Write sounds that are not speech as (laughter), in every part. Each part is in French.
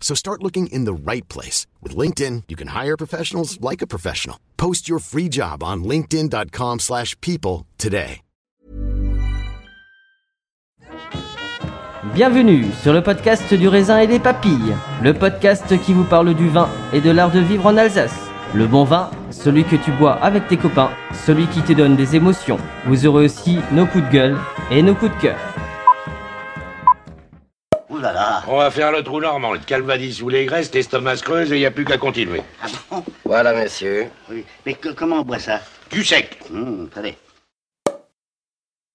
So start looking in the right place. With LinkedIn, you can hire professionals like a professional. Post your free job on linkedin.com slash people today. Bienvenue sur le podcast du raisin et des papilles, le podcast qui vous parle du vin et de l'art de vivre en Alsace. Le bon vin, celui que tu bois avec tes copains, celui qui te donne des émotions. Vous aurez aussi nos coups de gueule et nos coups de cœur. On va faire le trou normand, le calvadis sous les graisses, l'estomac se creuse et il n'y a plus qu'à continuer. Ah bon Voilà, monsieur. Oui. Mais que- comment on boit ça? Du sec. Hum, Attendez.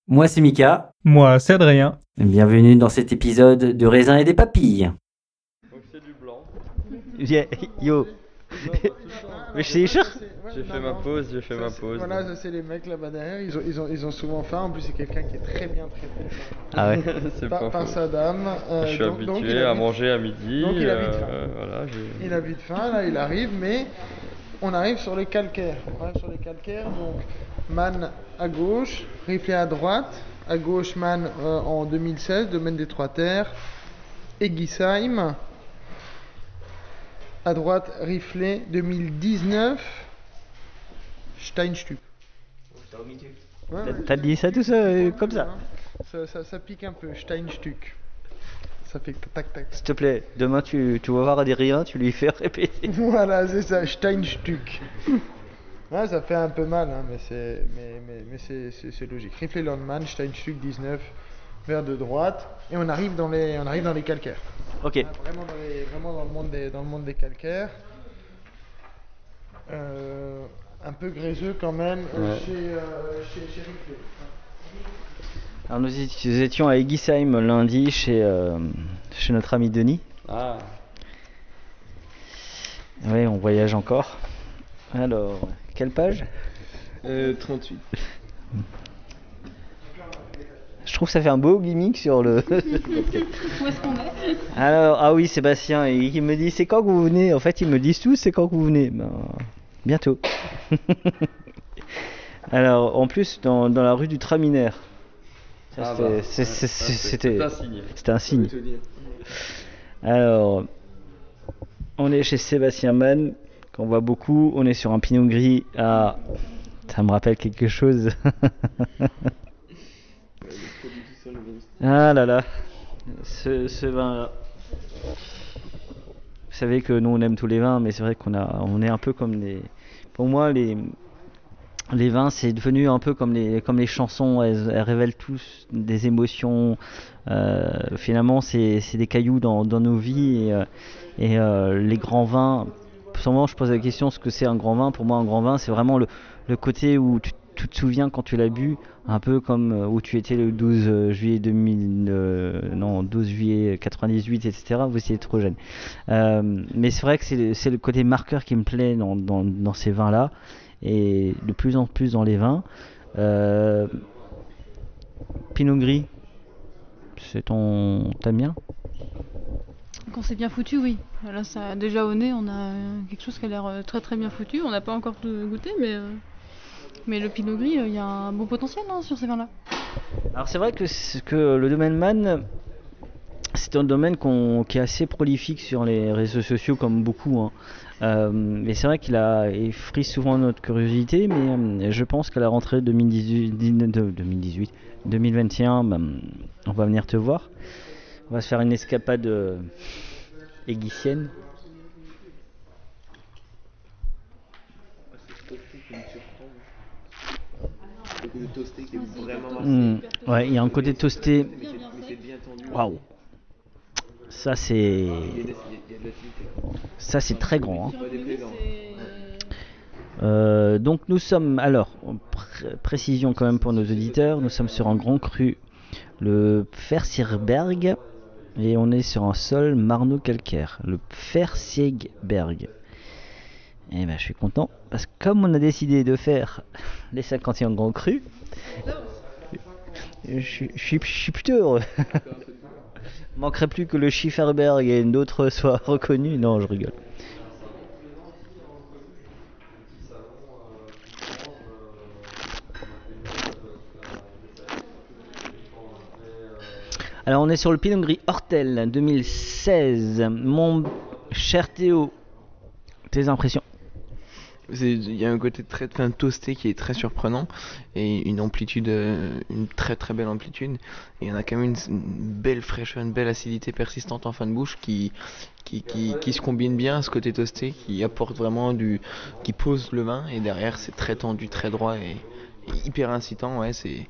Moi c'est Mika, Moi, c'est Adrien. bienvenue dans cet épisode de raisin et des papilles. Yeah, yo. (laughs) Mais c'est sûr J'ai fait ma pause, j'ai fait ma pause. Voilà, ça c'est les mecs là-bas derrière, ils ont, ils, ont, ils ont souvent faim. En plus, c'est quelqu'un qui est très bien traité Ah ouais (laughs) (laughs) C'est par, pas par sa dame. Euh, Je suis habitué à manger à midi. donc il faim. euh, voilà, j'ai- Il a vite faim, là il arrive, mais on arrive sur les calcaires. On arrive sur les calcaires, donc Man à gauche, Riflet à droite. À gauche, Man euh, en 2016, domaine des Trois Terres. Egisheim. À droite, Riflet 2019. Ouais, ouais, T'as dit ça tout ça euh, comme ça ça, ça, ça pique un peu, Steinstück. Ça fait tac tac. S'il te plaît, demain tu, tu vas voir Adrien, tu lui fais répéter. (laughs) Voilà, c'est ça, Steinstück. Ouais, ça fait un peu mal, hein, mais c'est mais, mais, mais c'est, logique. Rifle Landman, Steinstück 19, vers de droite, et on arrive dans les, on arrive dans les calcaires. Ok. Hein, Vraiment dans, les- vraiment dans, le monde des, dans le monde des calcaires. Euh, un peu gréseux quand même euh, Ouais. chez, euh, chez, chez Rifle. Alors nous éti- nous étions à Egisheim lundi chez, euh, chez notre ami Denis. Ah, Ouais, on voyage encore. Alors, quelle page? Euh, 38. Je trouve que ça fait un beau gimmick sur le. (laughs) Où est-ce qu'on est? Alors, ah oui, Sébastien, il il me dit c'est quand que vous venez? En fait, ils me disent tous c'est quand que vous venez? Ben, bientôt. (laughs) Alors, en plus, dans, dans la rue du Traminaire. Ah c'était- bah, un signe. Alors, on est chez Sébastien Mann, qu'on voit beaucoup. On est sur un pinot gris à. Ça me rappelle quelque chose. (laughs) ah là là, ce, ce vin-là. Vous savez que nous on aime tous les vins, mais c'est vrai qu'on a, on est un peu comme les. Pour moi, les, vins, c'est devenu un peu comme les, comme les chansons. Elles, révèlent tous des émotions. Euh, finalement, c'est des cailloux dans, nos vies. Et, euh, euh, les grands vins, souvent je pose la question ce que c'est un grand vin? Pour moi, un grand vin, c'est vraiment le, le côté où tu, tu te souviens quand tu l'as bu, un peu comme euh, où tu étais le 12 juillet 2000, euh, non 12 juillet 98, etc. Vous étiez trop jeune. Euh, mais c'est vrai que c'est le- côté marqueur qui me plaît dans, ces vins-là, et de plus en plus dans les vins. Euh, Pinot Gris, c'est ton. T'aimes bien? Quand c'est bien foutu, oui. Là, déjà au nez, on a euh, quelque chose qui a l'air euh, très très bien foutu. On n'a pas encore goûté, mais euh, Mais le Pinot Gris, il y a un bon potentiel non, sur ces vins-là. Alors c'est vrai que, le domaine man, c'est un domaine qui est assez prolifique sur les réseaux sociaux comme beaucoup. hein. Euh, mais c'est vrai qu'il a frise souvent notre curiosité, mais euh, je pense qu'à la rentrée 2018, dix- de- 2018 2021, bah, on va venir te voir. On va se faire une escapade euh. Ouais, il y a un côté toasté. Waouh. Ça c'est ça c'est très grand. hein. Euh, donc nous sommes alors pré- précision quand même pour nos auditeurs, nous sommes sur un grand cru, le Fersierberg et on est sur un sol marno-calcaire, le Fersierberg. Et ben je suis content parce que comme on a décidé de faire (laughs) les 51 grands crus, je, je suis- plutôt heureux. (laughs) Manquerait plus que le Schifferberg et d'autres soient (laughs) reconnus. Non, je rigole. Alors, on est sur le Pinot Gris Hortel 2016. Mon cher Théo, tes impressions? Il y a un côté très enfin, toasté qui est très surprenant et une amplitude, euh, une très très belle amplitude. Et on a quand même une, une belle fraîcheur, une belle acidité persistante en fin de bouche qui, qui, qui, qui se combine bien à ce côté toasté, qui apporte vraiment du, qui pose le vin et derrière c'est très tendu, très droit et, et hyper incitant. Ouais, c'est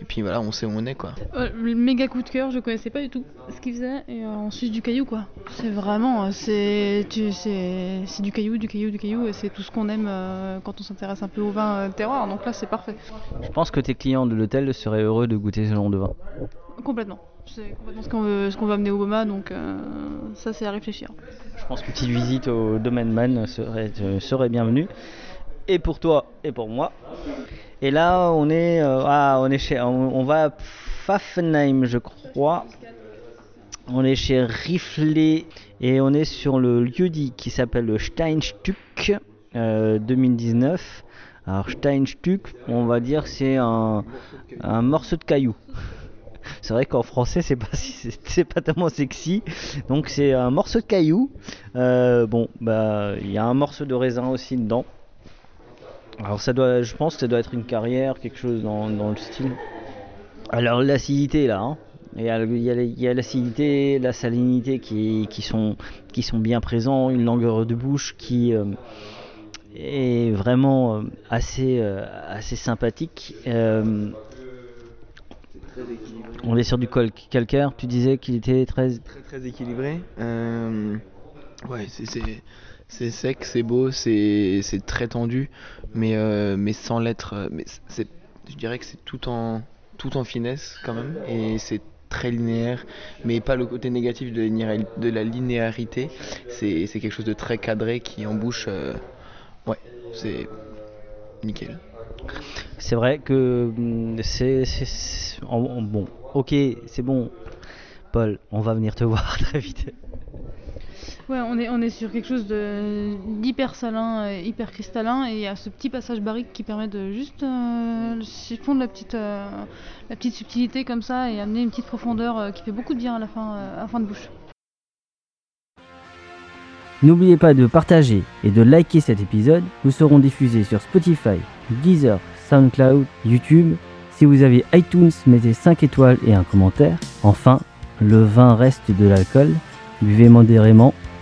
et puis voilà, on sait où on est quoi. Euh, le méga coup de cœur, je connaissais pas du tout ce qu'il faisait. Et euh, en Suisse du caillou, quoi. C'est vraiment, euh, c'est, tu, c'est, c'est du caillou, du caillou, du caillou. Et c'est tout ce qu'on aime euh, quand on s'intéresse un peu au vin euh, terroir. Donc là, c'est parfait. Je pense que tes clients de l'hôtel seraient heureux de goûter ce genre de vin. Complètement. C'est complètement ce qu'on veut, ce qu'on veut amener au Boma. Donc euh, ça, c'est à réfléchir. Je pense qu'une petite visite au domaine man serait, euh, serait bienvenue. Et pour toi et pour moi. Et là, on est, euh, ah, on est chez, on, va à Pfaffenheim, je crois. On est chez Riflet et on est sur le lieu-dit qui s'appelle le euh, 2019. Alors Steinstück, on va dire c'est un, morceau de caillou. (laughs) C'est vrai qu'en français c'est pas c'est pas tellement sexy. Donc c'est un morceau de caillou. Euh, bon, bah il y a un morceau de raisin aussi dedans. Alors ça doit, je pense que ça doit être une carrière, quelque chose dans, dans le style. Alors l'acidité là, hein. il y a, l'acidité, la salinité qui, qui sont qui sont bien présents, une longueur de bouche qui euh, est vraiment euh, assez euh, assez sympathique. On est sur du calcaire. Tu disais qu'il était Très très équilibré. Ouais, c'est- sec, c'est beau, c'est très tendu, mais euh, mais sans l'être. euh, je dirais que c'est tout en tout en finesse quand même, et c'est très linéaire, mais pas le côté négatif de la, linéarité. C'est quelque chose de très cadré qui en bouche. euh, ouais, c'est nickel. C'est vrai que hum, c'est bon. Ok, c'est bon. Paul, on va venir te (laughs) voir très vite. Ouais, on est, on est sur quelque chose d'hyper salin, hyper cristallin, et il y a ce petit passage barrique qui permet de juste euh, fondre la petite, euh, la petite subtilité comme ça et amener une petite profondeur euh, qui fait beaucoup de bien à la fin, euh, à la fin de bouche. N'oubliez pas de partager et de liker cet épisode. Nous serons diffusés sur Spotify, Deezer, SoundCloud, YouTube. Si vous avez iTunes, mettez 5 étoiles et un commentaire. Enfin, le vin reste de l'alcool. Buvez modérément,